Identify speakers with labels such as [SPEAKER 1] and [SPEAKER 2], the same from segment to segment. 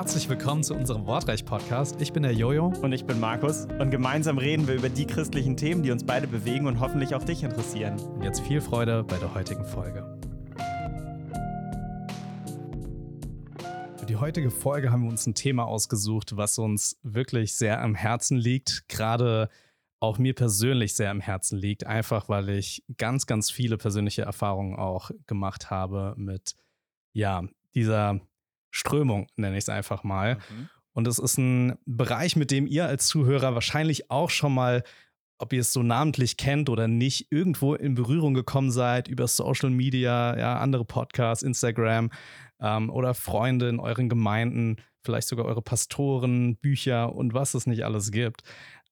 [SPEAKER 1] Herzlich willkommen zu unserem Wortreich-Podcast. Ich bin der Jojo.
[SPEAKER 2] Und ich bin Markus. Und gemeinsam reden wir über die christlichen Themen, die uns beide bewegen und hoffentlich auch dich interessieren.
[SPEAKER 1] Und jetzt viel Freude bei der heutigen Folge. Für die heutige Folge haben wir uns ein Thema ausgesucht, was uns wirklich sehr am Herzen liegt. Gerade auch mir persönlich sehr am Herzen liegt, einfach weil ich ganz, ganz viele persönliche Erfahrungen auch gemacht habe mit, ja, dieser Strömung, nenne ich es einfach mal. Mhm. Und es ist ein Bereich, mit dem ihr als Zuhörer wahrscheinlich auch schon mal, ob ihr es so namentlich kennt oder nicht, irgendwo in Berührung gekommen seid über Social Media, ja, andere Podcasts, Instagram ähm, oder Freunde in euren Gemeinden, vielleicht sogar eure Pastoren, Bücher und was es nicht alles gibt.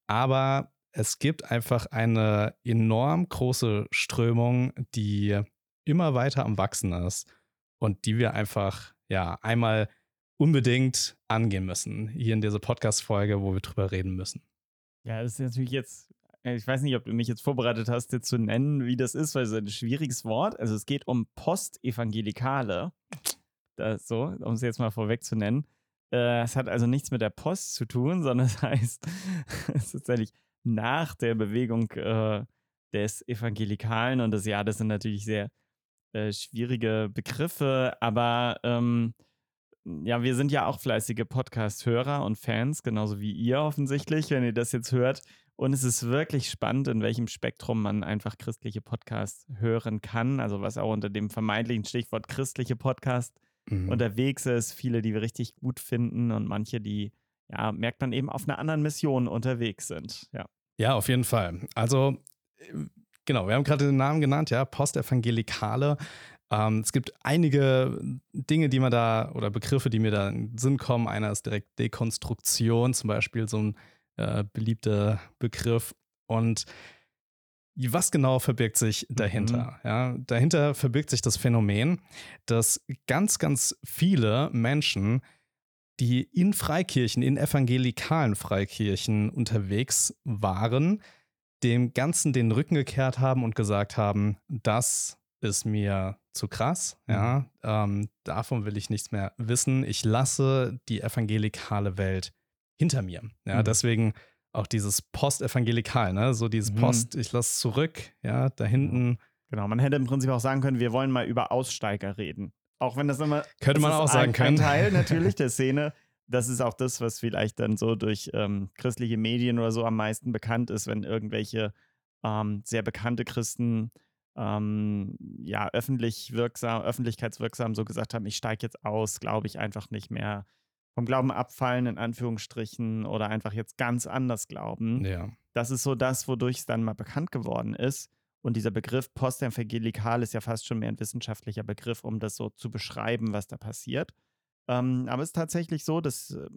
[SPEAKER 1] Aber es gibt einfach eine enorm große Strömung, die immer weiter am Wachsen ist und die wir einfach ja einmal unbedingt angehen müssen, hier in dieser Podcast-Folge, wo wir drüber reden müssen.
[SPEAKER 2] Ja, das ist natürlich jetzt, äh, ich weiß nicht, ob du mich jetzt vorbereitet hast, dir zu nennen, wie das ist, weil es ein schwieriges Wort. Also es geht um Postevangelikale. So, um es jetzt mal vorweg zu nennen. Äh, es hat also nichts mit der Post zu tun, sondern es heißt, es ist tatsächlich nach der Bewegung äh, des Evangelikalen und das ja, das sind natürlich sehr äh, schwierige Begriffe, aber ähm, ja, wir sind ja auch fleißige Podcast-Hörer und Fans, genauso wie ihr offensichtlich, wenn ihr das jetzt hört. Und es ist wirklich spannend, in welchem Spektrum man einfach christliche Podcasts hören kann. Also was auch unter dem vermeintlichen Stichwort christliche Podcast mhm. unterwegs ist. Viele, die wir richtig gut finden und manche, die, ja, merkt man eben auf einer anderen Mission unterwegs sind. Ja.
[SPEAKER 1] Ja, auf jeden Fall. Also Genau, wir haben gerade den Namen genannt, ja, Postevangelikale. Ähm, es gibt einige Dinge, die man da, oder Begriffe, die mir da in den Sinn kommen. Einer ist direkt Dekonstruktion, zum Beispiel so ein äh, beliebter Begriff. Und was genau verbirgt sich dahinter? Mhm. Ja, dahinter verbirgt sich das Phänomen, dass ganz, ganz viele Menschen, die in Freikirchen, in evangelikalen Freikirchen unterwegs waren, dem Ganzen den Rücken gekehrt haben und gesagt haben, das ist mir zu krass, mhm. ja, ähm, davon will ich nichts mehr wissen. Ich lasse die evangelikale Welt hinter mir. Ja, mhm. deswegen auch dieses Postevangelikal, ne, so dieses mhm. Post, ich lasse zurück, ja, da hinten.
[SPEAKER 2] Genau, man hätte im Prinzip auch sagen können, wir wollen mal über Aussteiger reden. Auch wenn das immer.
[SPEAKER 1] Könnte man auch sagen
[SPEAKER 2] ein,
[SPEAKER 1] können.
[SPEAKER 2] Ein Teil natürlich der Szene das ist auch das, was vielleicht dann so durch ähm, christliche Medien oder so am meisten bekannt ist, wenn irgendwelche ähm, sehr bekannte Christen ähm, ja öffentlich wirksam, öffentlichkeitswirksam so gesagt haben, ich steige jetzt aus, glaube ich einfach nicht mehr vom Glauben abfallen, in Anführungsstrichen, oder einfach jetzt ganz anders glauben.
[SPEAKER 1] Ja.
[SPEAKER 2] Das ist so das, wodurch es dann mal bekannt geworden ist. Und dieser Begriff postevangelikal ist ja fast schon mehr ein wissenschaftlicher Begriff, um das so zu beschreiben, was da passiert. Ähm, aber es ist tatsächlich so, dass äh,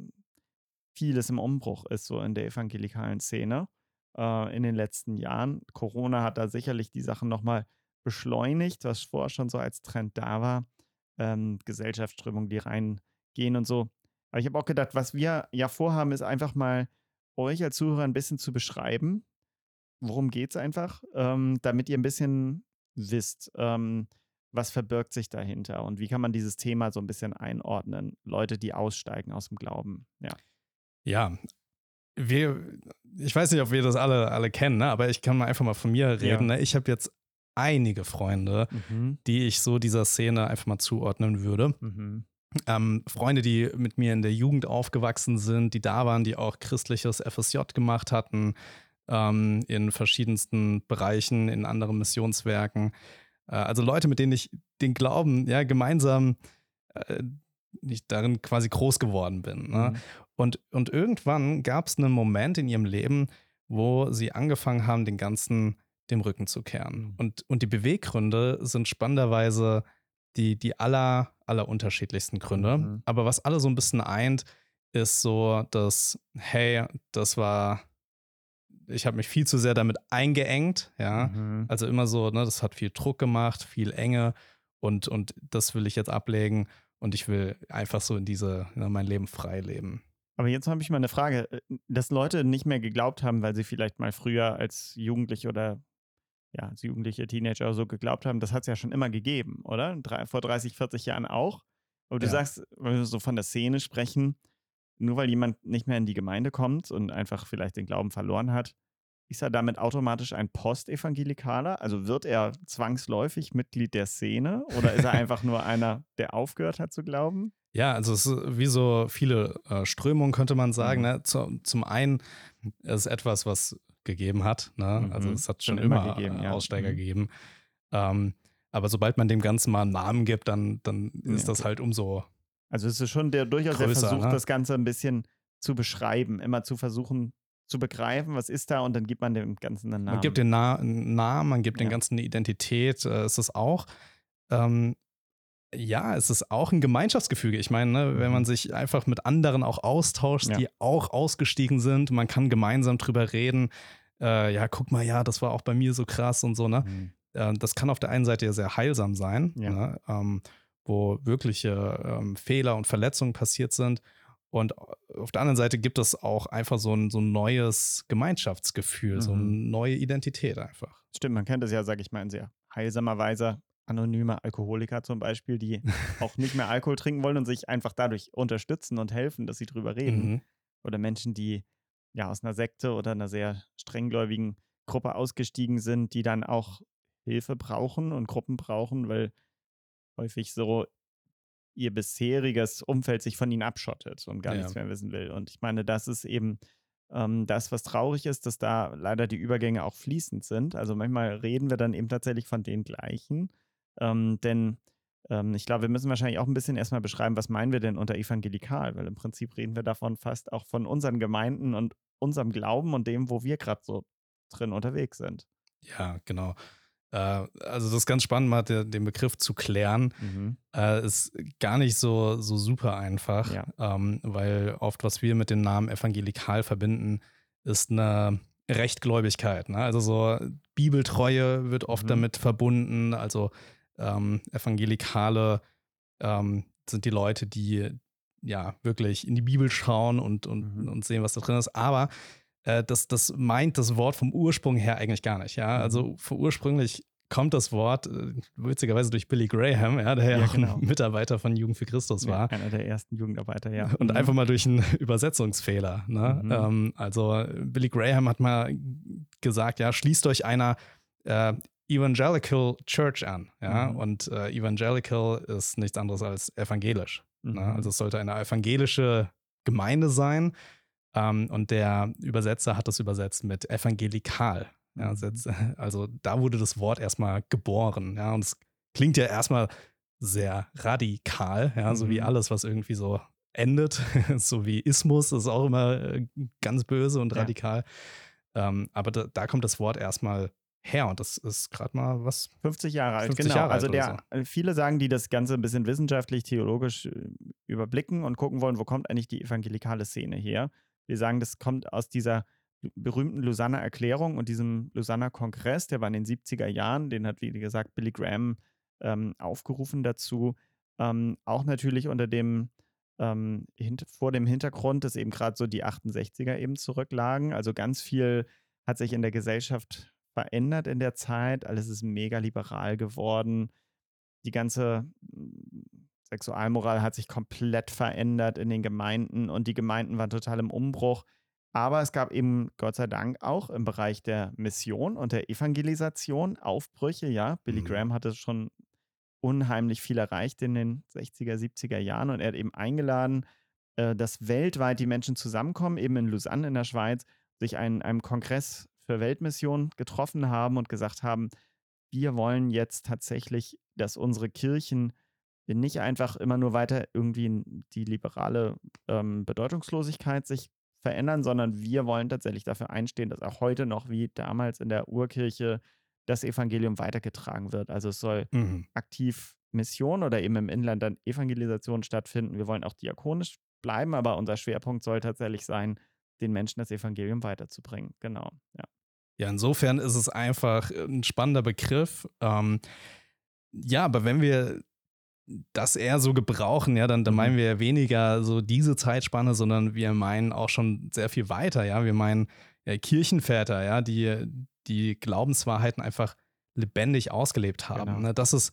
[SPEAKER 2] vieles im Umbruch ist, so in der evangelikalen Szene äh, in den letzten Jahren. Corona hat da sicherlich die Sachen nochmal beschleunigt, was vorher schon so als Trend da war. Ähm, Gesellschaftsströmungen, die reingehen und so. Aber ich habe auch gedacht, was wir ja vorhaben, ist einfach mal euch als Zuhörer ein bisschen zu beschreiben. Worum geht es einfach, ähm, damit ihr ein bisschen wisst, ähm, was verbirgt sich dahinter und wie kann man dieses Thema so ein bisschen einordnen? Leute, die aussteigen aus dem Glauben, ja.
[SPEAKER 1] Ja, wir, ich weiß nicht, ob wir das alle, alle kennen, ne? aber ich kann mal einfach mal von mir reden. Ja. Ne? Ich habe jetzt einige Freunde, mhm. die ich so dieser Szene einfach mal zuordnen würde. Mhm. Ähm, Freunde, die mit mir in der Jugend aufgewachsen sind, die da waren, die auch christliches FSJ gemacht hatten, ähm, in verschiedensten Bereichen, in anderen Missionswerken. Äh, also Leute, mit denen ich den Glauben ja gemeinsam äh, nicht darin quasi groß geworden bin. Ne? Mhm. Und, und irgendwann gab es einen Moment in ihrem Leben, wo sie angefangen haben, den ganzen dem Rücken zu kehren. Mhm. Und, und die Beweggründe sind spannenderweise die, die aller, aller unterschiedlichsten Gründe. Mhm. Aber was alle so ein bisschen eint, ist so, dass, hey, das war ich habe mich viel zu sehr damit eingeengt, ja. Mhm. Also immer so, ne, das hat viel Druck gemacht, viel Enge und, und das will ich jetzt ablegen und ich will einfach so in diese, in mein Leben frei leben.
[SPEAKER 2] Aber jetzt habe ich mal eine Frage, äh, dass Leute nicht mehr geglaubt haben, weil sie vielleicht mal früher als Jugendliche oder ja, als jugendliche Teenager so geglaubt haben, das hat es ja schon immer gegeben, oder? Drei, vor 30, 40 Jahren auch. Aber du ja. sagst, wenn wir so von der Szene sprechen, nur weil jemand nicht mehr in die Gemeinde kommt und einfach vielleicht den Glauben verloren hat, ist er damit automatisch ein Postevangelikaler? Also wird er zwangsläufig Mitglied der Szene oder ist er einfach nur einer, der aufgehört hat zu glauben?
[SPEAKER 1] Ja, also es ist wie so viele äh, Strömungen, könnte man sagen. Mhm. Ne? Zu, zum einen ist es etwas, was gegeben hat. Ne? Also mhm. Also es hat schon, schon immer, immer gegeben, ja. Aussteiger mhm. gegeben. Ähm, aber sobald man dem Ganzen mal einen Namen gibt, dann, dann ist ja, das halt umso.
[SPEAKER 2] Also es ist schon der durchaus größer, der Versuch, ne? das Ganze ein bisschen zu beschreiben, immer zu versuchen zu begreifen, was ist da und dann gibt man dem Ganzen einen Namen.
[SPEAKER 1] Man gibt den Na Namen, man gibt ja. den Ganzen eine Identität. Äh, es ist auch, ähm, ja, es ist auch ein Gemeinschaftsgefüge. Ich meine, ne, wenn man mhm. sich einfach mit anderen auch austauscht, ja. die auch ausgestiegen sind, man kann gemeinsam drüber reden. Äh, ja, guck mal, ja, das war auch bei mir so krass und so, ne? Mhm. Äh, das kann auf der einen Seite ja sehr heilsam sein, ja. ne? ähm, wo wirkliche ähm, Fehler und Verletzungen passiert sind. Und auf der anderen Seite gibt es auch einfach so ein, so ein neues Gemeinschaftsgefühl, mhm. so eine neue Identität einfach.
[SPEAKER 2] Stimmt, man kennt das ja, sage ich mal, in sehr heilsamer Weise. Anonyme Alkoholiker zum Beispiel, die auch nicht mehr Alkohol trinken wollen und sich einfach dadurch unterstützen und helfen, dass sie drüber reden. Mhm. Oder Menschen, die ja aus einer Sekte oder einer sehr strenggläubigen Gruppe ausgestiegen sind, die dann auch Hilfe brauchen und Gruppen brauchen, weil häufig so ihr bisheriges Umfeld sich von ihnen abschottet und gar ja. nichts mehr wissen will. Und ich meine, das ist eben ähm, das, was traurig ist, dass da leider die Übergänge auch fließend sind. Also manchmal reden wir dann eben tatsächlich von den gleichen. Ähm, denn ähm, ich glaube, wir müssen wahrscheinlich auch ein bisschen erstmal beschreiben, was meinen wir denn unter evangelikal, weil im Prinzip reden wir davon fast auch von unseren Gemeinden und unserem Glauben und dem, wo wir gerade so drin unterwegs sind.
[SPEAKER 1] Ja, genau. Äh, also das ist ganz spannend, mal den Begriff zu klären. Mhm. Äh, ist gar nicht so, so super einfach, ja. ähm, weil oft, was wir mit dem Namen evangelikal verbinden, ist eine Rechtgläubigkeit. Ne? Also so Bibeltreue wird oft mhm. damit verbunden. Also ähm, Evangelikale ähm, sind die Leute, die ja wirklich in die Bibel schauen und, und, mhm. und sehen, was da drin ist. Aber äh, das, das meint das Wort vom Ursprung her eigentlich gar nicht. Ja? Also mhm. ursprünglich kommt das Wort äh, witzigerweise durch Billy Graham, ja, der ja, ja genau. Mitarbeiter von Jugend für Christus war.
[SPEAKER 2] Ja, einer der ersten Jugendarbeiter, ja.
[SPEAKER 1] Und mhm. einfach mal durch einen Übersetzungsfehler. Ne? Mhm. Ähm, also Billy Graham hat mal gesagt, ja, schließt euch einer äh, Evangelical Church an. Ja? Mhm. Und äh, Evangelical ist nichts anderes als evangelisch. Ne? Mhm. Also es sollte eine evangelische Gemeinde sein. Ähm, und der Übersetzer hat das übersetzt mit evangelikal. Ja, mhm. also da wurde das Wort erstmal geboren. Ja, und es klingt ja erstmal sehr radikal, ja, so wie mhm. alles, was irgendwie so endet, so wie Ismus, ist auch immer äh, ganz böse und radikal. Ja. Ähm, aber da, da, kommt das Wort erstmal her und das ist gerade mal was
[SPEAKER 2] 50 Jahre alt 50 genau Jahre also der so. Äh, viele sagen die das ganze ein bisschen wissenschaftlich theologisch äh, überblicken und gucken wollen wo kommt eigentlich die evangelikale Szene her wir sagen das kommt aus dieser berühmten Lausanner Erklärung und diesem Lausanner Kongress der war in den 70er Jahren den hat wie gesagt Billy Graham ähm, aufgerufen dazu ähm, auch natürlich unter dem ähm, vor dem Hintergrund, dass eben gerade so die 68er eben zurücklagen. Also ganz viel hat sich in der Gesellschaft verändert in der Zeit. Alles ist mega liberal geworden. Die ganze Sexualmoral hat sich komplett verändert in den Gemeinden und die Gemeinden waren total im Umbruch. Aber es gab eben Gott sei Dank auch im Bereich der Mission und der Evangelisation Aufbrüche. Ja, Billy mhm. Graham hatte schon unheimlich viel erreicht in den 60er, 70er Jahren und er hat eben eingeladen, äh, dass weltweit die Menschen zusammenkommen, eben in Lausanne in der Schweiz, sich einen, einem Kongress für Weltmission getroffen haben und gesagt haben, wir wollen jetzt tatsächlich, dass unsere Kirchen nicht einfach immer nur weiter irgendwie die liberale ähm, Bedeutungslosigkeit sich verändern, sondern wir wollen tatsächlich dafür einstehen, dass auch heute noch wie damals in der Urkirche das Evangelium weitergetragen wird. Also es soll mhm. aktiv Mission oder eben im Inland dann Evangelisation stattfinden. Wir wollen auch diakonisch bleiben, aber unser Schwerpunkt soll tatsächlich sein, den Menschen das Evangelium weiterzubringen. Genau, ja.
[SPEAKER 1] Ja, insofern ist es einfach ein spannender Begriff. Ähm, ja, aber wenn wir das eher so gebrauchen, ja, dann, dann meinen mhm. wir weniger so diese Zeitspanne, sondern wir meinen auch schon sehr viel weiter, ja. Wir meinen ja, Kirchenväter, ja, die, die Glaubenswahrheiten einfach lebendig ausgelebt haben. Genau. Ne? Das ist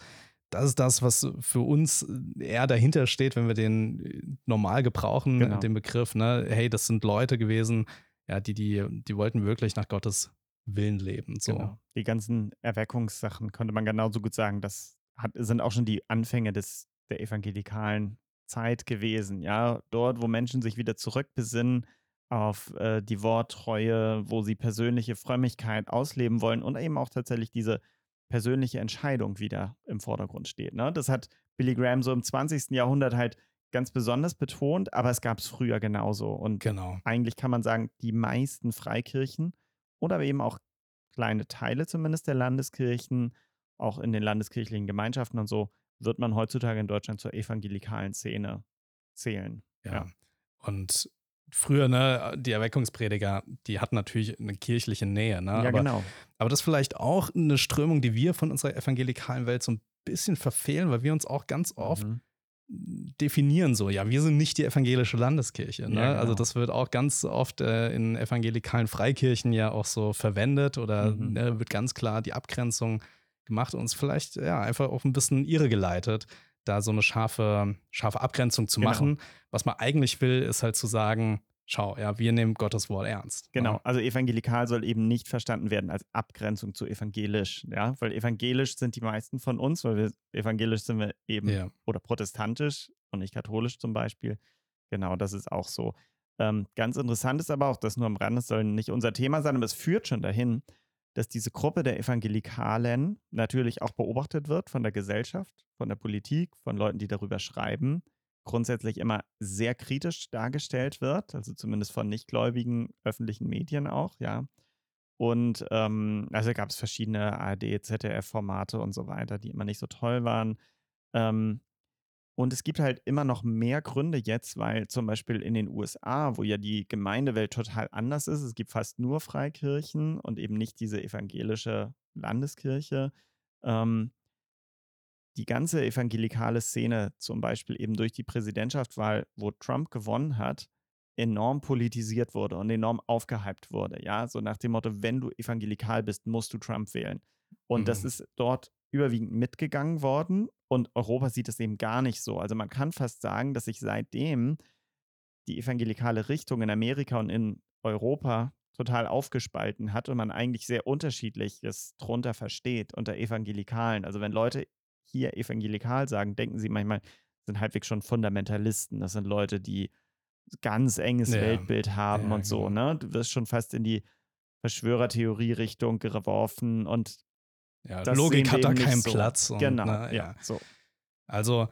[SPEAKER 1] das ist das, was für uns eher dahinter steht, wenn wir den normal gebrauchen, genau. den Begriff, ne? Hey, das sind Leute gewesen, ja, die, die, die wollten wirklich nach Gottes Willen leben. So. Genau.
[SPEAKER 2] Die ganzen Erweckungssachen könnte man genauso gut sagen, das hat, sind auch schon die Anfänge des, der evangelikalen Zeit gewesen. Ja, dort, wo Menschen sich wieder zurückbesinnen auf äh, die Worttreue, wo sie persönliche Frömmigkeit ausleben wollen und eben auch tatsächlich diese persönliche Entscheidung wieder im Vordergrund steht. Ne? Das hat Billy Graham so im 20. Jahrhundert halt ganz besonders betont, aber es gab es früher genauso. Und genau. eigentlich kann man sagen, die meisten Freikirchen oder eben auch kleine Teile zumindest der Landeskirchen, auch in den landeskirchlichen Gemeinschaften und so, wird man heutzutage in Deutschland zur evangelikalen Szene zählen.
[SPEAKER 1] Ja. ja. Und früher, ne, die Erweckungsprediger, die hatten natürlich eine kirchliche Nähe, ne?
[SPEAKER 2] Ja,
[SPEAKER 1] aber,
[SPEAKER 2] genau.
[SPEAKER 1] Aber das ist vielleicht auch eine Strömung, die wir von unserer evangelikalen Welt so ein bisschen verfehlen, weil wir uns auch ganz oft mhm. definieren so, ja, wir sind nicht die evangelische Landeskirche. Ne? Ja, genau. Also das wird auch ganz oft äh, in evangelikalen Freikirchen ja auch so verwendet oder mhm. ne, wird ganz klar die Abgrenzung gemacht und uns vielleicht ja einfach auch ein bisschen irre geleitet da so eine scharfe, scharfe Abgrenzung zu genau. machen. Was man eigentlich will, ist halt zu sagen, schau, ja, wir nehmen Gottes Wort ernst.
[SPEAKER 2] Genau, ja. also evangelikal soll eben nicht verstanden werden als Abgrenzung zu evangelisch, ja, weil evangelisch sind die meisten von uns, weil wir evangelisch sind wir eben ja. oder protestantisch und nicht katholisch zum Beispiel. Genau, das ist auch so. Ähm, ganz interessant ist aber auch, das nur am Rand, das soll nicht unser Thema sein, aber es führt schon dahin, dass diese Gruppe der Evangelikalen natürlich auch beobachtet wird von der Gesellschaft, von der Politik, von Leuten, die darüber schreiben, grundsätzlich immer sehr kritisch dargestellt wird, also zumindest von nichtgläubigen öffentlichen Medien auch, ja. Und ähm, also gab es verschiedene ARD, ZDF-Formate und so weiter, die immer nicht so toll waren. Ähm, und es gibt halt immer noch mehr Gründe jetzt, weil zum Beispiel in den USA, wo ja die Gemeindewelt total anders ist, es gibt fast nur Freikirchen und eben nicht diese evangelische Landeskirche, ähm, die ganze evangelikale Szene zum Beispiel eben durch die Präsidentschaftswahl, wo Trump gewonnen hat, enorm politisiert wurde und enorm aufgehypt wurde. Ja, so nach dem Motto, wenn du evangelikal bist, musst du Trump wählen. Und mhm. das ist dort überwiegend mitgegangen worden und Europa sieht es eben gar nicht so. Also man kann fast sagen, dass sich seitdem die evangelikale Richtung in Amerika und in Europa total aufgespalten hat und man eigentlich sehr unterschiedliches drunter versteht unter Evangelikalen. Also wenn Leute hier evangelikal sagen, denken sie manchmal, sind halbwegs schon Fundamentalisten. Das sind Leute, die ganz enges ja. Weltbild haben ja, und so. Genau. Ne? Du wirst schon fast in die Verschwörertheorie-Richtung geworfen und
[SPEAKER 1] ja, Logik hat da keinen so. Platz.
[SPEAKER 2] Und, genau, na, ja. ja. so.
[SPEAKER 1] Also,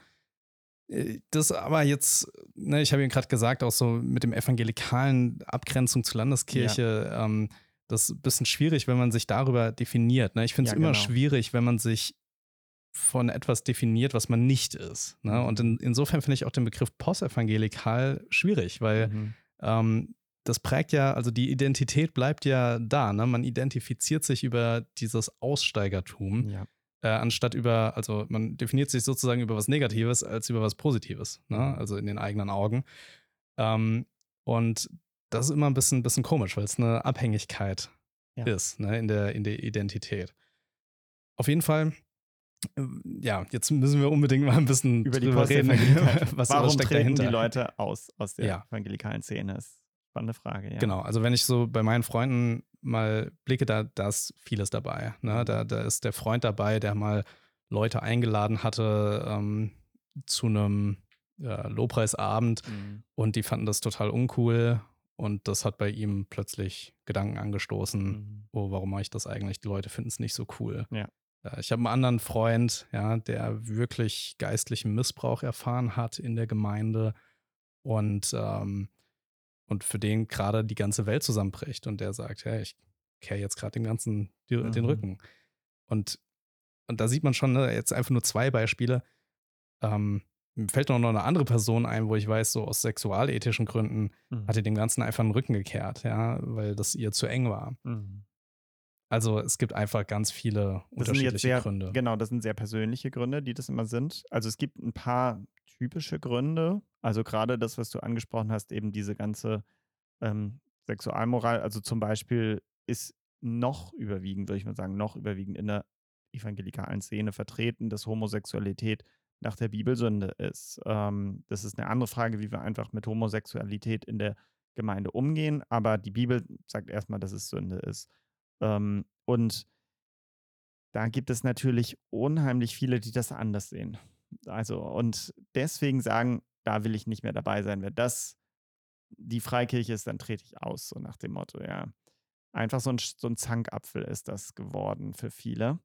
[SPEAKER 1] äh, das aber jetzt, ne, ich habe Ihnen gerade gesagt, auch so mit dem evangelikalen Abgrenzung zur Landeskirche, ja. ähm, das ist ein bisschen schwierig, wenn man sich darüber definiert. Ne? Ich finde es ja, immer genau. schwierig, wenn man sich von etwas definiert, was man nicht ist. Ne? Und in, insofern finde ich auch den Begriff postevangelikal schwierig, weil mhm. ähm, das prägt ja, also die Identität bleibt ja da. Ne? Man identifiziert sich über dieses Aussteigertum, ja. äh, anstatt über, also man definiert sich sozusagen über was Negatives als über was Positives, ne? Mhm. also in den eigenen Augen. Ähm, und das ist immer ein bisschen, bisschen komisch, weil es eine Abhängigkeit ja. ist ne? in, der, in der Identität. Auf jeden Fall ja, jetzt müssen wir unbedingt mal ein bisschen
[SPEAKER 2] über die reden. was, Warum steckt dahinter. die Leute aus, aus der ja. evangelikalen Szene? Ist spannende Frage, ja.
[SPEAKER 1] Genau, also wenn ich so bei meinen Freunden mal blicke, da, da ist vieles dabei. Ne? Da, da ist der Freund dabei, der mal Leute eingeladen hatte ähm, zu einem ja, Lobpreisabend mhm. und die fanden das total uncool und das hat bei ihm plötzlich Gedanken angestoßen, mhm. oh, warum mache ich das eigentlich? Die Leute finden es nicht so cool.
[SPEAKER 2] Ja.
[SPEAKER 1] Ich habe einen anderen Freund, ja, der wirklich geistlichen Missbrauch erfahren hat in der Gemeinde und ähm, und für den gerade die ganze Welt zusammenbricht und der sagt, hey, ich kehre jetzt gerade dem Ganzen die, mhm. den Rücken. Und, und da sieht man schon, ne, jetzt einfach nur zwei Beispiele. Ähm, mir fällt noch eine andere Person ein, wo ich weiß, so aus sexualethischen Gründen mhm. hat er dem Ganzen einfach den Rücken gekehrt, ja, weil das ihr zu eng war. Mhm. Also es gibt einfach ganz viele das unterschiedliche
[SPEAKER 2] sehr,
[SPEAKER 1] Gründe.
[SPEAKER 2] Genau, das sind sehr persönliche Gründe, die das immer sind. Also es gibt ein paar typische Gründe. Also gerade das, was du angesprochen hast, eben diese ganze ähm, Sexualmoral. Also zum Beispiel ist noch überwiegend, würde ich mal sagen, noch überwiegend in der evangelikalen Szene vertreten, dass Homosexualität nach der Bibelsünde ist. Ähm, das ist eine andere Frage, wie wir einfach mit Homosexualität in der Gemeinde umgehen, aber die Bibel sagt erstmal, dass es Sünde ist. Ähm, und da gibt es natürlich unheimlich viele, die das anders sehen. Also, und deswegen sagen, da will ich nicht mehr dabei sein. Wenn das die Freikirche ist, dann trete ich aus, so nach dem Motto, ja. Einfach so ein, so ein Zankapfel ist das geworden für viele.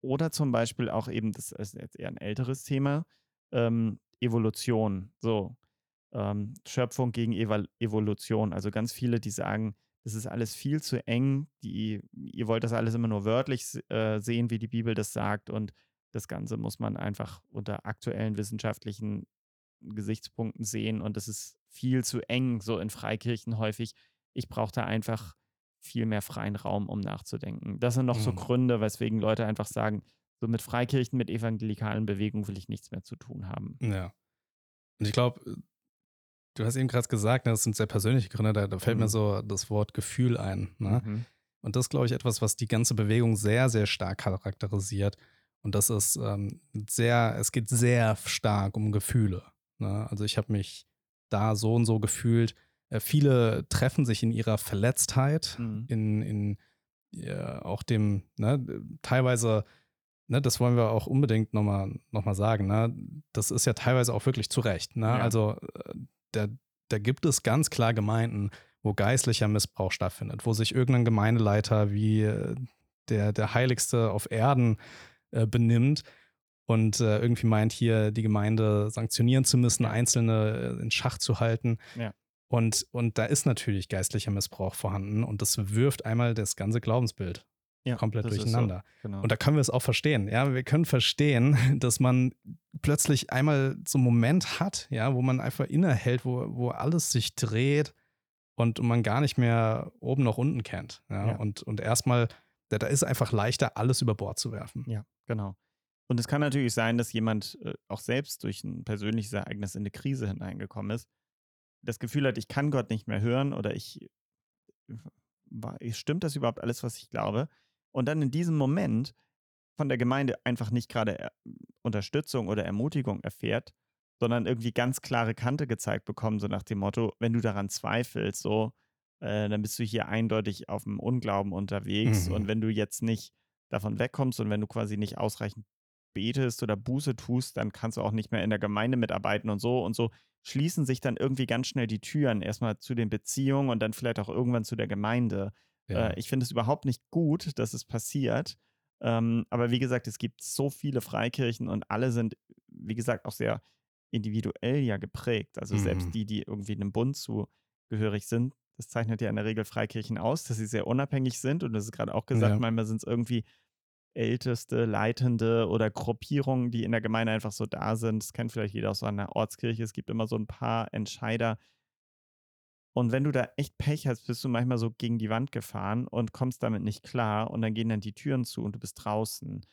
[SPEAKER 2] Oder zum Beispiel auch eben, das ist jetzt eher ein älteres Thema, ähm, Evolution. So, ähm, Schöpfung gegen Eval Evolution. Also ganz viele, die sagen, das ist alles viel zu eng, die, ihr wollt das alles immer nur wörtlich äh, sehen, wie die Bibel das sagt und das Ganze muss man einfach unter aktuellen wissenschaftlichen Gesichtspunkten sehen und das ist viel zu eng, so in Freikirchen häufig. Ich brauche da einfach viel mehr freien Raum, um nachzudenken. Das sind noch mhm. so Gründe, weswegen Leute einfach sagen, so mit Freikirchen, mit evangelikalen Bewegungen will ich nichts mehr zu tun haben.
[SPEAKER 1] Ja. Und ich glaube, du hast eben gerade gesagt, ne, das sind sehr persönliche Gründe, da, da fällt mhm. mir so das Wort Gefühl ein. Ne? Mhm. Und das ist, glaube ich, etwas, was die ganze Bewegung sehr, sehr stark charakterisiert. Und das ist ähm, sehr, es geht sehr stark um Gefühle. Ne? Also ich habe mich da so und so gefühlt. Äh, viele treffen sich in ihrer Verletztheit, mhm. in, in ja, auch dem, ne, teilweise, ne, das wollen wir auch unbedingt nochmal noch mal sagen, ne? Das ist ja teilweise auch wirklich zu Recht. Ne? Ja. Also äh, da, da gibt es ganz klar Gemeinden, wo geistlicher Missbrauch stattfindet, wo sich irgendein Gemeindeleiter wie äh, der, der Heiligste auf Erden äh, benimmt und äh, irgendwie meint, hier die Gemeinde sanktionieren zu müssen, Einzelne äh, in Schach zu halten.
[SPEAKER 2] Ja.
[SPEAKER 1] Und, und da ist natürlich geistlicher Missbrauch vorhanden und das wirft einmal das ganze Glaubensbild ja, komplett durcheinander. So. Genau. Und da können wir es auch verstehen. Ja, wir können verstehen, dass man plötzlich einmal so einen Moment hat, ja, wo man einfach innehält, wo, wo alles sich dreht und man gar nicht mehr oben noch unten kennt. Ja, ja. Und, und erstmal, da, da ist einfach leichter, alles über Bord zu werfen.
[SPEAKER 2] Ja, genau. Und es kann natürlich sein, dass jemand äh, auch selbst durch ein persönliches Ereignis in eine Krise hineingekommen ist, das Gefühl hat, ich kann Gott nicht mehr hören oder ich, stimmt das überhaupt alles, was ich glaube? Und dann in diesem Moment von der Gemeinde einfach nicht gerade äh, Unterstützung oder Ermutigung erfährt, sondern irgendwie ganz klare Kante gezeigt bekommen, so nach dem Motto, wenn du daran zweifelst, so, äh, dann bist du hier eindeutig auf dem Unglauben unterwegs. Mhm. Und wenn du jetzt nicht davon wegkommst und wenn du quasi nicht ausreichend betest oder Buße tust, dann kannst du auch nicht mehr in der Gemeinde mitarbeiten und so und so schließen sich dann irgendwie ganz schnell die Türen erstmal zu den Beziehungen und dann vielleicht auch irgendwann zu der Gemeinde. Ja. Äh, ich finde es überhaupt nicht gut, dass es passiert. Ähm, aber wie gesagt, es gibt so viele Freikirchen und alle sind, wie gesagt, auch sehr individuell ja geprägt. Also mhm. selbst die, die irgendwie einem Bund zugehörig sind, das zeichnet ja in der Regel Freikirchen aus, dass sie sehr unabhängig sind. Und das ist gerade auch gesagt, ja. manchmal sind es irgendwie älteste, leitende oder Gruppierungen, die in der Gemeinde einfach so da sind. Das kennt vielleicht jeder aus einer Ortskirche. Es gibt immer so ein paar Entscheider. Und wenn du da echt Pech hast, bist du manchmal so gegen die Wand gefahren und kommst damit nicht klar und dann gehen dann die Türen zu und du bist draußen.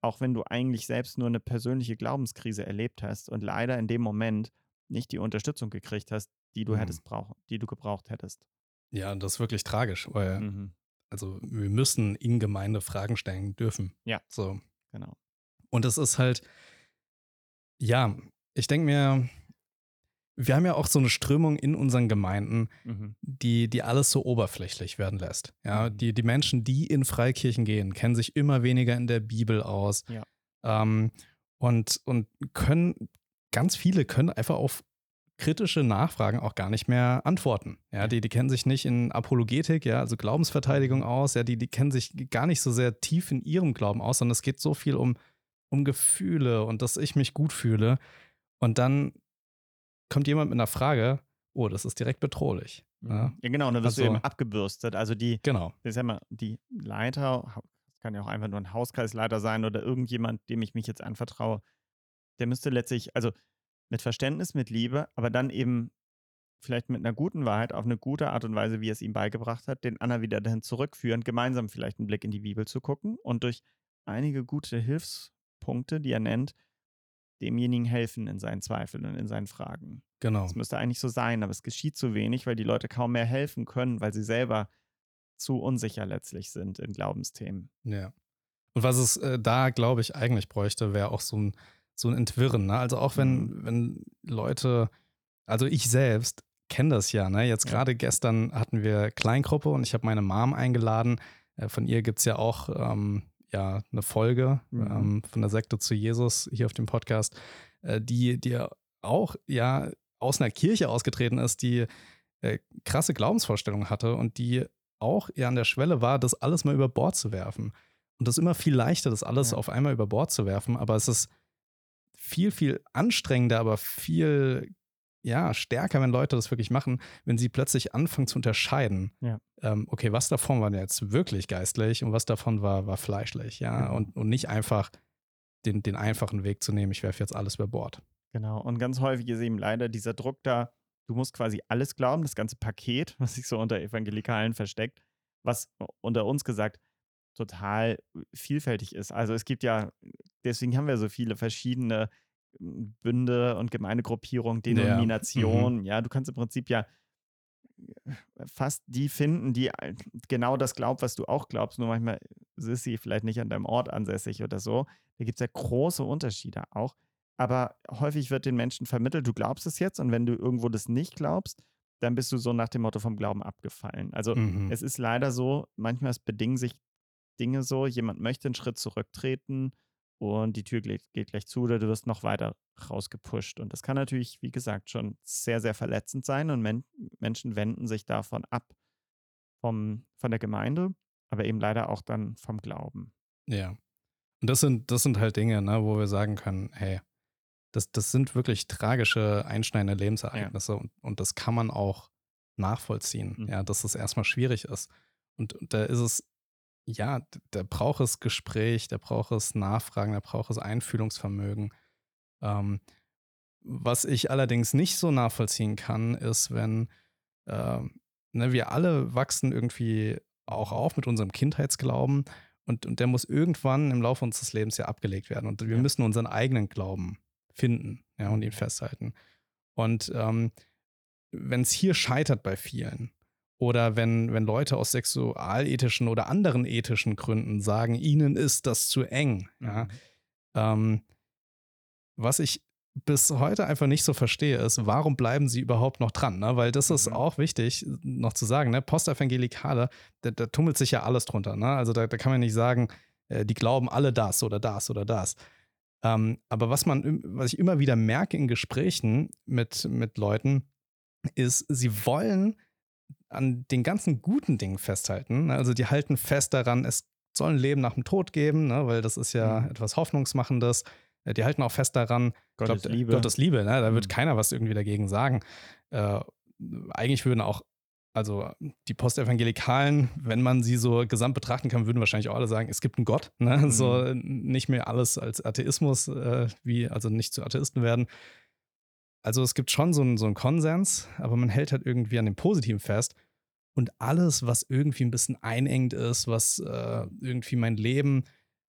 [SPEAKER 2] Auch wenn du eigentlich selbst nur eine persönliche Glaubenskrise erlebt hast und leider in dem Moment nicht die Unterstützung gekriegt hast, die du mhm. hättest brauchen, die du gebraucht hättest.
[SPEAKER 1] Ja, das ist wirklich tragisch, weil mhm. Also wir müssen in Gemeinde Fragen stellen dürfen.
[SPEAKER 2] Ja.
[SPEAKER 1] So.
[SPEAKER 2] Genau.
[SPEAKER 1] Und es ist halt, ja, ich denke mir, wir haben ja auch so eine Strömung in unseren Gemeinden, mhm. die, die alles so oberflächlich werden lässt. Ja, mhm. die, die Menschen, die in Freikirchen gehen, kennen sich immer weniger in der Bibel aus.
[SPEAKER 2] Ja.
[SPEAKER 1] Ähm, und, und können, ganz viele können einfach auf kritische Nachfragen auch gar nicht mehr antworten. Ja, die, die kennen sich nicht in Apologetik, ja, also Glaubensverteidigung aus, ja, die, die kennen sich gar nicht so sehr tief in ihrem Glauben aus, sondern es geht so viel um, um Gefühle und dass ich mich gut fühle. Und dann kommt jemand mit einer Frage, oh, das ist direkt bedrohlich.
[SPEAKER 2] Ja, mhm. ja genau, und dann wirst also, du eben abgebürstet. Also die,
[SPEAKER 1] genau.
[SPEAKER 2] ich sag mal, die Leiter, das kann ja auch einfach nur ein Hauskreisleiter sein oder irgendjemand, dem ich mich jetzt anvertraue, der müsste letztlich, also mit Verständnis, mit Liebe, aber dann eben vielleicht mit einer guten Wahrheit auf eine gute Art und Weise, wie es ihm beigebracht hat, den anderen wieder dahin zurückführen, gemeinsam vielleicht einen Blick in die Bibel zu gucken und durch einige gute Hilfspunkte, die er nennt, demjenigen helfen in seinen Zweifeln und in seinen Fragen.
[SPEAKER 1] Genau.
[SPEAKER 2] Das müsste eigentlich so sein, aber es geschieht zu wenig, weil die Leute kaum mehr helfen können, weil sie selber zu unsicher letztlich sind in Glaubensthemen.
[SPEAKER 1] Ja. Und was es äh, da, glaube ich, eigentlich bräuchte, wäre auch so ein, so ein Entwirren. Ne? Also auch wenn, mhm. wenn Leute, also ich selbst kenne das ja. Ne? Jetzt gerade ja. gestern hatten wir Kleingruppe und ich habe meine Mom eingeladen. Äh, von ihr gibt es ja auch ähm, ja, eine Folge mhm. ähm, von der Sekte zu Jesus hier auf dem Podcast, äh, die, die auch ja aus einer Kirche ausgetreten ist, die äh, krasse Glaubensvorstellungen hatte und die auch ja an der Schwelle war, das alles mal über Bord zu werfen. Und das ist immer viel leichter, das alles ja. auf einmal über Bord zu werfen, aber es ist viel, viel anstrengender, aber viel ja, stärker, wenn Leute das wirklich machen, wenn sie plötzlich anfangen zu unterscheiden. Ja. Ähm, okay, was davon war jetzt wirklich geistlich und was davon war, war fleischlich, ja. Genau. Und, und nicht einfach den, den einfachen Weg zu nehmen, ich werfe jetzt alles über Bord.
[SPEAKER 2] Genau. Und ganz häufig ist eben leider dieser Druck da, du musst quasi alles glauben, das ganze Paket, was sich so unter Evangelikalen versteckt, was unter uns gesagt total vielfältig ist. Also es gibt ja, deswegen haben wir so viele verschiedene hm, Bünde und Gemeindegruppierungen, Denominationen. Ja. Mhm. ja, du kannst im Prinzip ja äh, fast die finden, die genau das glaubt, was du auch glaubst. Nur manchmal ist sie vielleicht nicht an deinem Ort ansässig oder so. Da gibt es ja große Unterschiede auch. Aber häufig wird den Menschen vermittelt, du glaubst es jetzt und wenn du irgendwo das nicht glaubst, dann bist du so nach dem Motto vom Glauben abgefallen. Also mhm. es ist leider so, manchmal bedingen sich Dinge so, jemand möchte einen Schritt zurücktreten und die Tür geht, geht gleich zu oder du wirst noch weiter rausgepusht. Und das kann natürlich, wie gesagt, schon sehr, sehr verletzend sein und Men Menschen wenden sich davon ab, vom, von der Gemeinde, aber eben leider auch dann vom Glauben.
[SPEAKER 1] Ja. Und das sind, das sind halt Dinge, ne, wo wir sagen können, hey, das, das sind wirklich tragische, einschneidende Lebensereignisse ja. und, und das kann man auch nachvollziehen, mhm. ja, dass es erstmal schwierig ist. Und, und da ist es ja, da braucht es Gespräch, da braucht es Nachfragen, da braucht es Einfühlungsvermögen. Ähm, was ich allerdings nicht so nachvollziehen kann, ist, wenn äh, ne, wir alle wachsen irgendwie auch auf mit unserem Kindheitsglauben und, und der muss irgendwann im Laufe unseres Lebens ja abgelegt werden. Und wir ja. müssen unseren eigenen Glauben finden ja, und ihn festhalten. Und ähm, wenn es hier scheitert bei vielen, oder wenn, wenn Leute aus sexualethischen oder anderen ethischen Gründen sagen, ihnen ist das zu eng. Ja. Mhm. Ähm, was ich bis heute einfach nicht so verstehe, ist, warum bleiben sie überhaupt noch dran? Ne? Weil das ist mhm. auch wichtig, noch zu sagen, ne? Postevangelikale, da, da, tummelt sich ja alles drunter. Ne? Also da, da, kann man nicht sagen, äh, die glauben alle das oder das oder das. Ähm, aber was man, was ich immer wieder merke in Gesprächen mit, mit Leuten, ist, sie wollen an den ganzen guten Dingen festhalten. Ne? Also die halten fest daran, es soll ein Leben nach dem Tod geben, ne? weil das ist ja mhm. etwas Hoffnungsmachendes. Äh, die halten auch fest daran,
[SPEAKER 2] Gottes glaub, Liebe.
[SPEAKER 1] Gottes Liebe, ne? da wird mhm. keiner was irgendwie dagegen sagen. Äh, eigentlich würden auch, also die Postevangelikalen, wenn man sie so gesamt betrachten kann, würden wahrscheinlich auch alle sagen, es gibt einen Gott. Ne? Mhm. So nicht mehr alles als Atheismus, äh, wie, also nicht zu Atheisten werden. Also es gibt schon so einen, so einen Konsens, aber man hält halt irgendwie an dem Positiven fest. Und alles, was irgendwie ein bisschen einengt ist, was äh, irgendwie mein Leben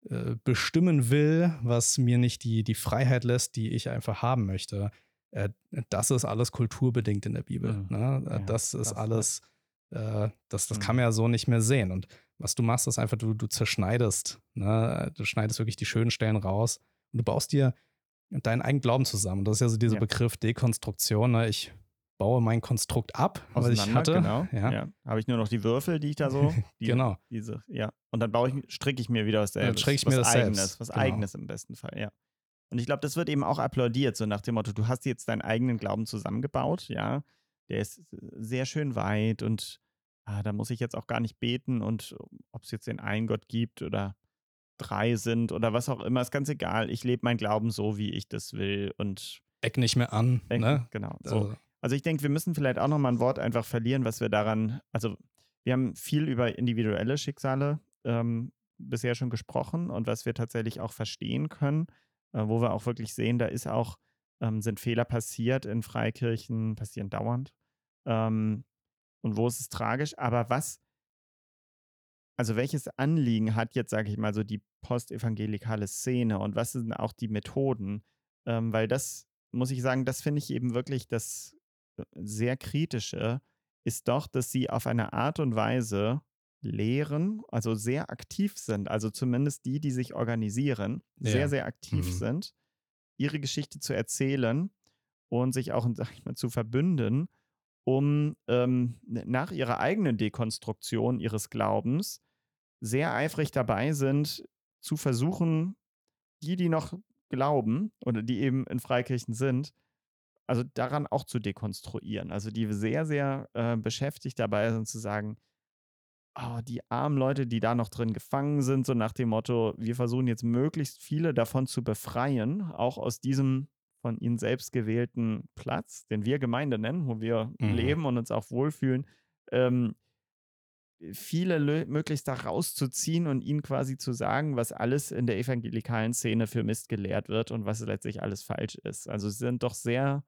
[SPEAKER 1] äh, bestimmen will, was mir nicht die, die Freiheit lässt, die ich einfach haben möchte, äh, das ist alles kulturbedingt in der Bibel. Mhm. Ne? Ja, das ist das alles, äh, das, das mhm. kann man ja so nicht mehr sehen. Und was du machst, ist einfach, du, du zerschneidest. Ne? Du schneidest wirklich die schönen Stellen raus und du baust dir deinen eigenen Glauben zusammen. Das ist ja so dieser ja. Begriff Dekonstruktion. Ne? Ich baue mein Konstrukt ab, was ich hatte.
[SPEAKER 2] Genau. Ja. ja. Habe ich nur noch die Würfel, die ich da so. Die,
[SPEAKER 1] genau.
[SPEAKER 2] Diese, ja. Und dann baue ich, stricke ich mir wieder was
[SPEAKER 1] selbst. Dann stricke ich mir das
[SPEAKER 2] eigenes,
[SPEAKER 1] selbst.
[SPEAKER 2] Was genau. eigenes im besten Fall, ja. Und ich glaube, das wird eben auch applaudiert, so nach dem Motto, du hast jetzt deinen eigenen Glauben zusammengebaut, ja. Der ist sehr schön weit und ah, da muss ich jetzt auch gar nicht beten und ob es jetzt den einen Gott gibt oder drei sind oder was auch immer, ist ganz egal. Ich lebe meinen Glauben so, wie ich das will und
[SPEAKER 1] Eck nicht mehr an. Eck, ne?
[SPEAKER 2] Genau. So. Also. also ich denke, wir müssen vielleicht auch nochmal ein Wort einfach verlieren, was wir daran, also wir haben viel über individuelle Schicksale ähm, bisher schon gesprochen und was wir tatsächlich auch verstehen können, äh, wo wir auch wirklich sehen, da ist auch, ähm, sind Fehler passiert in Freikirchen, passieren dauernd. Ähm, und wo ist es tragisch? Aber was also welches Anliegen hat jetzt, sage ich mal, so die postevangelikale Szene und was sind auch die Methoden? Ähm, weil das, muss ich sagen, das finde ich eben wirklich das äh, sehr kritische, ist doch, dass sie auf eine Art und Weise lehren, also sehr aktiv sind, also zumindest die, die sich organisieren, ja. sehr, sehr aktiv mhm. sind, ihre Geschichte zu erzählen und sich auch, sag ich mal, zu verbünden, um ähm, nach ihrer eigenen Dekonstruktion ihres Glaubens sehr eifrig dabei sind, zu versuchen, die, die noch glauben oder die eben in Freikirchen sind, also daran auch zu dekonstruieren. Also die sehr, sehr äh, beschäftigt dabei sind zu sagen, oh, die armen Leute, die da noch drin gefangen sind, so nach dem Motto, wir versuchen jetzt möglichst viele davon zu befreien, auch aus diesem von ihnen selbst gewählten Platz, den wir Gemeinde nennen, wo wir mhm. leben und uns auch wohlfühlen, ähm, viele möglichst da rauszuziehen und ihnen quasi zu sagen, was alles in der evangelikalen Szene für Mist gelehrt wird und was letztlich alles falsch ist. Also sie sind doch sehr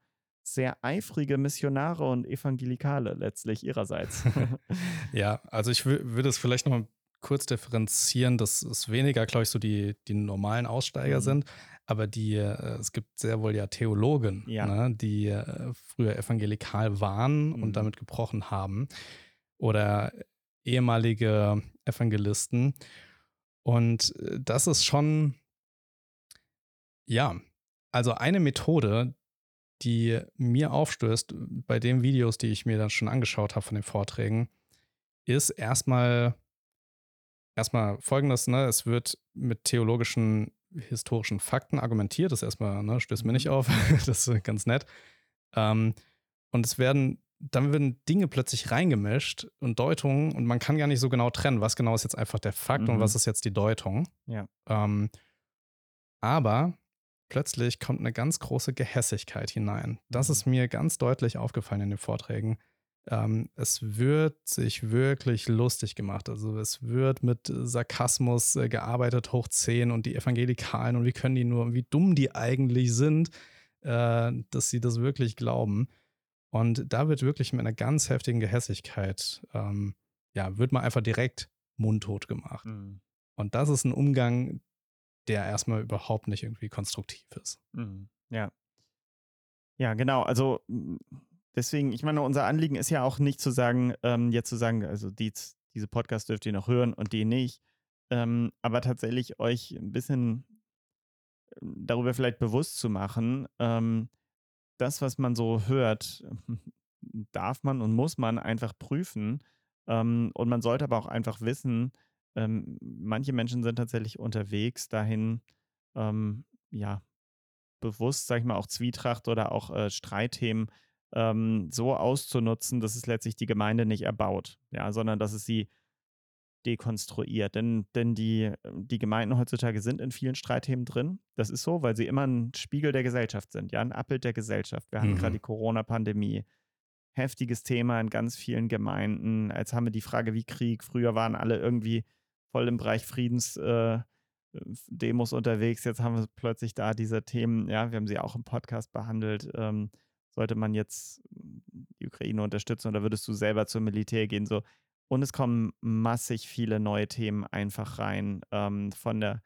[SPEAKER 2] sehr eifrige Missionare und Evangelikale letztlich ihrerseits.
[SPEAKER 1] ja, also ich würde es vielleicht noch kurz differenzieren, dass es weniger, glaube ich, so die, die normalen Aussteiger mhm. sind, aber die, äh, es gibt sehr wohl ja Theologen, ja. Ne, die äh, früher evangelikal waren mhm. und damit gebrochen haben oder ehemalige Evangelisten. Und äh, das ist schon, ja, also eine Methode, die mir aufstößt bei den Videos, die ich mir dann schon angeschaut habe von den Vorträgen, ist erstmal erstmal folgendes, ne, es wird mit theologischen historischen Fakten argumentiert, das erstmal, ne, stößt mir nicht mhm. auf, das ist ganz nett. Ähm, und es werden, dann werden Dinge plötzlich reingemischt und Deutungen und man kann gar nicht so genau trennen, was genau ist jetzt einfach der Fakt mhm. und was ist jetzt die Deutung.
[SPEAKER 2] Ja.
[SPEAKER 1] Ähm, aber plötzlich kommt eine ganz große Gehässigkeit hinein. Das ist mhm. mir ganz deutlich aufgefallen in den Vorträgen. Ähm, es wird sich wirklich lustig gemacht. Also es wird mit Sarkasmus äh, gearbeitet, hoch 10 und die Evangelikalen und wie können die nur, wie dumm die eigentlich sind, äh, dass sie das wirklich glauben. Und da wird wirklich mit einer ganz heftigen Gehässigkeit, ähm, ja, wird man einfach direkt mundtot gemacht. Mhm. Und das ist ein Umgang, der erstmal überhaupt nicht irgendwie konstruktiv ist.
[SPEAKER 2] Mhm. Ja. Ja, genau. Also deswegen, ich meine, unser Anliegen ist ja auch nicht zu sagen, ähm, jetzt zu sagen, also die, diese Podcast dürft ihr noch hören und die nicht. Ähm, aber tatsächlich euch ein bisschen ähm, darüber vielleicht bewusst zu machen, ähm, das, was man so hört, darf man und muss man einfach prüfen. Ähm, und man sollte aber auch einfach wissen, ähm, manche Menschen sind tatsächlich unterwegs dahin, ähm, ja, bewusst, sag ich mal, auch Zwietracht oder auch äh, Streitthemen ähm, so auszunutzen, dass es letztlich die Gemeinde nicht erbaut, ja, sondern dass es sie dekonstruiert. Denn, denn die, die Gemeinden heutzutage sind in vielen Streitthemen drin. Das ist so, weil sie immer ein Spiegel der Gesellschaft sind, ja, ein Abbild der Gesellschaft. Wir mhm. haben gerade die Corona-Pandemie heftiges Thema in ganz vielen Gemeinden. Jetzt haben wir die Frage wie Krieg. Früher waren alle irgendwie voll im Bereich Friedensdemos äh, unterwegs. Jetzt haben wir plötzlich da diese Themen, ja, wir haben sie auch im Podcast behandelt. Ähm, sollte man jetzt die Ukraine unterstützen oder würdest du selber zum Militär gehen? So. Und es kommen massig viele neue Themen einfach rein, ähm, von der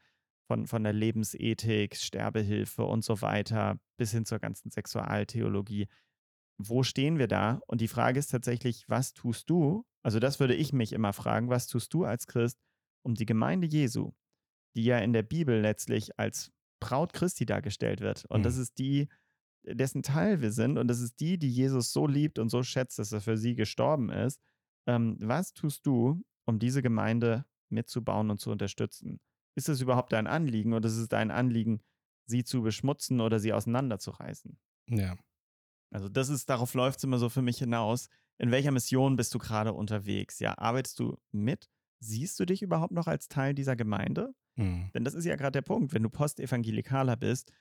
[SPEAKER 2] von, von der Lebensethik, Sterbehilfe und so weiter, bis hin zur ganzen Sexualtheologie. Wo stehen wir da? Und die Frage ist tatsächlich, was tust du? Also das würde ich mich immer fragen, was tust du als Christ, um die Gemeinde Jesu, die ja in der Bibel letztlich als Braut Christi dargestellt wird. Und mhm. das ist die, dessen Teil wir sind. Und das ist die, die Jesus so liebt und so schätzt, dass er für sie gestorben ist. Ähm, was tust du, um diese Gemeinde mitzubauen und zu unterstützen? Ist es überhaupt dein Anliegen oder ist es dein Anliegen, sie zu beschmutzen oder sie auseinanderzureißen?
[SPEAKER 1] Ja.
[SPEAKER 2] Also das ist, darauf läuft es immer so für mich hinaus. In welcher Mission bist du gerade unterwegs? Ja, arbeitest du mit? siehst du dich überhaupt noch als Teil dieser Gemeinde? Mhm. Denn das ist ja gerade der Punkt, wenn du Postevangelikaler bist,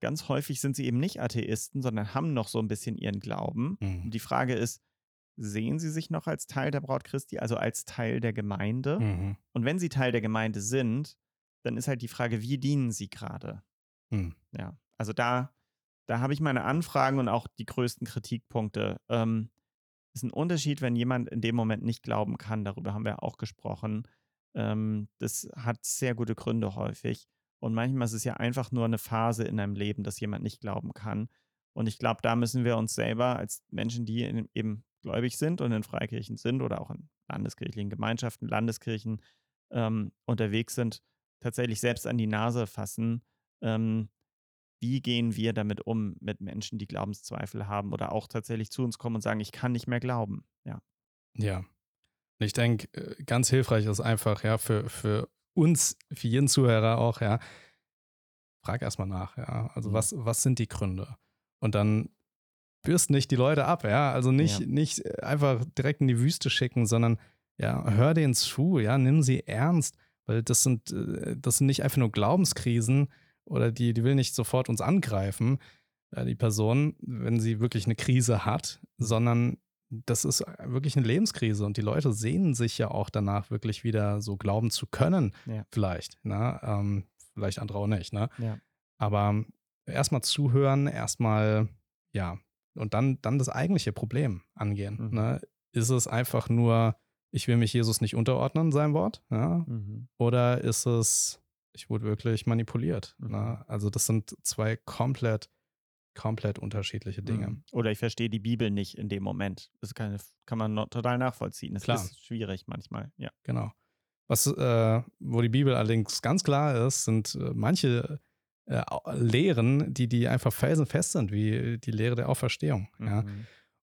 [SPEAKER 2] ganz häufig sind sie eben nicht Atheisten, sondern haben noch so ein bisschen ihren Glauben. Mhm. Und die Frage ist, sehen sie sich noch als Teil der Braut Christi, also als Teil der Gemeinde? Mhm. Und wenn sie Teil der Gemeinde sind, dann ist halt die Frage, wie dienen sie gerade? Mhm. Ja, also da, da habe ich meine Anfragen und auch die größten Kritikpunkte. Ähm, ist ein Unterschied, wenn jemand in dem Moment nicht glauben kann. Darüber haben wir auch gesprochen. Ähm, das hat sehr gute Gründe häufig. Und manchmal ist es ja einfach nur eine Phase in einem Leben, dass jemand nicht glauben kann. Und ich glaube, da müssen wir uns selber als Menschen, die in, eben gläubig sind und in Freikirchen sind oder auch in landeskirchlichen Gemeinschaften, Landeskirchen ähm, unterwegs sind, tatsächlich selbst an die Nase fassen. Ähm, wie gehen wir damit um mit Menschen, die Glaubenszweifel haben oder auch tatsächlich zu uns kommen und sagen, ich kann nicht mehr glauben? Ja.
[SPEAKER 1] Ja. Ich denke, äh, ganz hilfreich ist einfach, ja, für, für uns, für jeden Zuhörer auch, ja, frag erstmal nach, ja. Also, mhm. was, was sind die Gründe? Und dann bürst nicht die Leute ab, ja. Also nicht, ja. nicht äh, einfach direkt in die Wüste schicken, sondern ja, hör denen zu, ja, nimm sie ernst, weil das sind, äh, das sind nicht einfach nur Glaubenskrisen oder die, die will nicht sofort uns angreifen, die Person, wenn sie wirklich eine Krise hat, sondern das ist wirklich eine Lebenskrise und die Leute sehnen sich ja auch danach, wirklich wieder so glauben zu können. Ja. Vielleicht. Ne? Ähm, vielleicht andere auch nicht. Ne? Ja. Aber erstmal zuhören, erstmal, ja, und dann, dann das eigentliche Problem angehen. Mhm. Ne? Ist es einfach nur, ich will mich Jesus nicht unterordnen, sein Wort? Ja? Mhm. Oder ist es, ich wurde wirklich manipuliert? Ne? Mhm. Ne? Also, das sind zwei komplett komplett unterschiedliche Dinge. Mhm.
[SPEAKER 2] Oder ich verstehe die Bibel nicht in dem Moment. Das kann, kann man total nachvollziehen. Das klar. ist schwierig manchmal, ja.
[SPEAKER 1] Genau. Was, äh, wo die Bibel allerdings ganz klar ist, sind äh, manche äh, Lehren, die, die einfach felsenfest sind, wie die Lehre der Auferstehung. Mhm. Ja?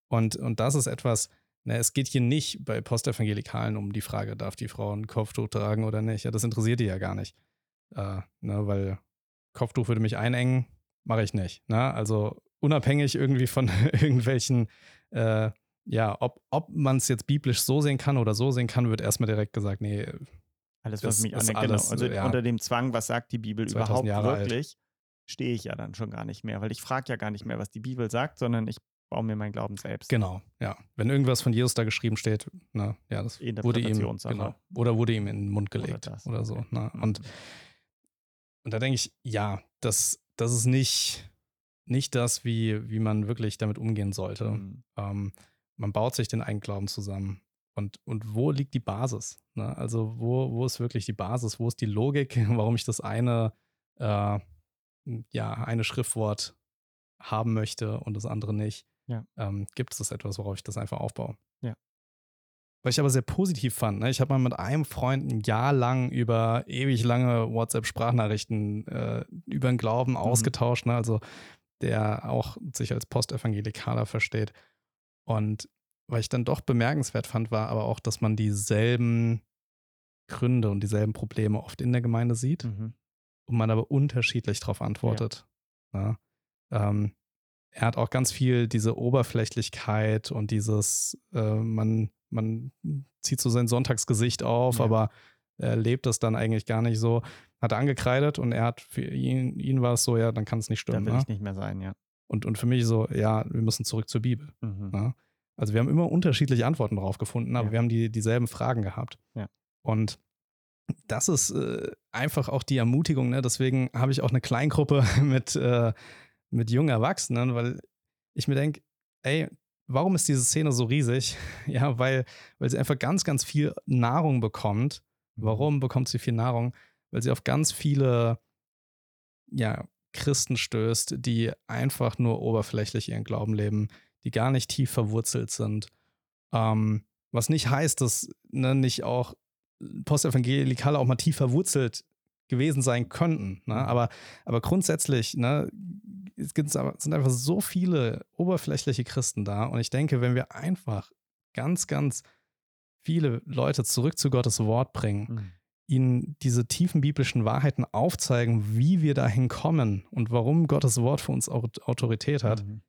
[SPEAKER 1] Und, und das ist etwas, na, es geht hier nicht bei Postevangelikalen um die Frage, darf die Frau ein Kopftuch tragen oder nicht. Ja, das interessiert die ja gar nicht. Äh, ne, weil Kopftuch würde mich einengen, mache ich nicht. Ne? Also unabhängig irgendwie von irgendwelchen, äh, ja, ob, ob man es jetzt biblisch so sehen kann oder so sehen kann, wird erstmal direkt gesagt, nee.
[SPEAKER 2] Alles, was mich angeht, genau. Also ja, unter dem Zwang, was sagt die Bibel überhaupt Jahre wirklich, stehe ich ja dann schon gar nicht mehr, weil ich frage ja gar nicht mehr, was die Bibel sagt, sondern ich baue mir meinen Glauben selbst.
[SPEAKER 1] Genau, ja. Wenn irgendwas von Jesus da geschrieben steht, na, ja, das wurde ihm, genau, oder wurde ihm in den Mund gelegt oder, oder so. Okay. Ne? Und, mhm. und da denke ich, ja, das, das ist nicht, nicht das, wie, wie man wirklich damit umgehen sollte. Mhm. Ähm, man baut sich den Eigenglauben zusammen. Und, und wo liegt die Basis? Ne? Also, wo, wo ist wirklich die Basis? Wo ist die Logik, warum ich das eine, äh, ja, eine Schriftwort haben möchte und das andere nicht? Ja. Ähm, gibt es das etwas, worauf ich das einfach aufbaue?
[SPEAKER 2] Ja.
[SPEAKER 1] Was ich aber sehr positiv fand, ne? ich habe mal mit einem Freund ein Jahr lang über ewig lange WhatsApp-Sprachnachrichten äh, über den Glauben mhm. ausgetauscht, ne? also der auch sich als Postevangelikaler versteht. Und was ich dann doch bemerkenswert fand, war aber auch, dass man dieselben Gründe und dieselben Probleme oft in der Gemeinde sieht mhm. und man aber unterschiedlich darauf antwortet. Ja. Ne? Ähm, er hat auch ganz viel diese Oberflächlichkeit und dieses, äh, man man zieht so sein Sonntagsgesicht auf, ja. aber er lebt das dann eigentlich gar nicht so. Hat er angekreidet und er hat für ihn, ihn war es so, ja, dann kann es nicht stimmen.
[SPEAKER 2] Dann will ne? ich nicht mehr sein, ja.
[SPEAKER 1] Und, und für mich so, ja, wir müssen zurück zur Bibel. Mhm. Ne? Also wir haben immer unterschiedliche Antworten darauf gefunden, aber ja. wir haben die, dieselben Fragen gehabt.
[SPEAKER 2] Ja.
[SPEAKER 1] Und das ist äh, einfach auch die Ermutigung, ne? deswegen habe ich auch eine Kleingruppe mit, äh, mit jungen Erwachsenen, weil ich mir denke, ey, warum ist diese Szene so riesig? Ja, weil, weil sie einfach ganz, ganz viel Nahrung bekommt. Mhm. Warum bekommt sie viel Nahrung? Weil sie auf ganz viele ja, Christen stößt, die einfach nur oberflächlich ihren Glauben leben, die gar nicht tief verwurzelt sind. Ähm, was nicht heißt, dass ne, nicht auch Postevangelikale auch mal tief verwurzelt gewesen sein könnten. Ne? Mhm. Aber, aber grundsätzlich ne, es gibt, sind einfach so viele oberflächliche Christen da. Und ich denke, wenn wir einfach ganz, ganz viele Leute zurück zu Gottes Wort bringen, mhm. ihnen diese tiefen biblischen Wahrheiten aufzeigen, wie wir dahin kommen und warum Gottes Wort für uns Autorität hat, mhm.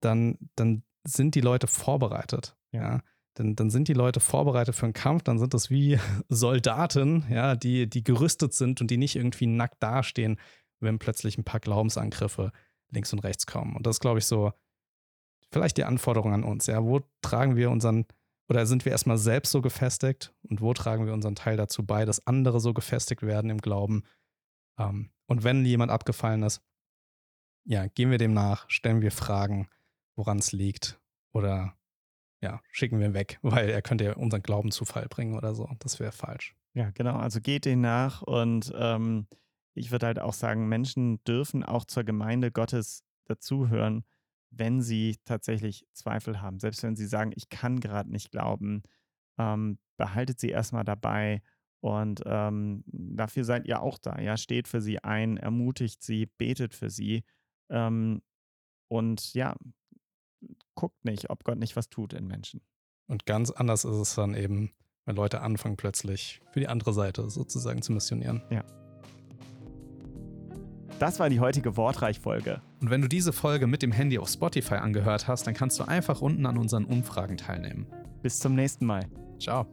[SPEAKER 1] Dann, dann sind die Leute vorbereitet. Ja. Dann, dann sind die Leute vorbereitet für einen Kampf, dann sind das wie Soldaten, ja, die, die gerüstet sind und die nicht irgendwie nackt dastehen, wenn plötzlich ein paar Glaubensangriffe links und rechts kommen. Und das ist, glaube ich, so vielleicht die Anforderung an uns. Ja, wo tragen wir unseren oder sind wir erstmal selbst so gefestigt und wo tragen wir unseren Teil dazu bei, dass andere so gefestigt werden im Glauben? Ähm, und wenn jemand abgefallen ist, ja, gehen wir dem nach, stellen wir Fragen, woran es liegt oder ja, schicken wir ihn weg, weil er könnte ja unseren Glauben zu Fall bringen oder so. Das wäre falsch.
[SPEAKER 2] Ja, genau. Also geht den nach und ähm, ich würde halt auch sagen, Menschen dürfen auch zur Gemeinde Gottes dazuhören, wenn sie tatsächlich Zweifel haben, selbst wenn sie sagen, ich kann gerade nicht glauben, ähm, behaltet sie erstmal dabei und ähm, dafür seid ihr auch da. Ja, steht für sie ein, ermutigt sie, betet für sie ähm, und ja, guckt nicht, ob Gott nicht was tut in Menschen.
[SPEAKER 1] Und ganz anders ist es dann eben, wenn Leute anfangen plötzlich für die andere Seite sozusagen zu missionieren.
[SPEAKER 2] Ja. Das war die heutige Wortreich-Folge.
[SPEAKER 3] Und wenn du diese Folge mit dem Handy auf Spotify angehört hast, dann kannst du einfach unten an unseren Umfragen teilnehmen.
[SPEAKER 2] Bis zum nächsten Mal.
[SPEAKER 3] Ciao.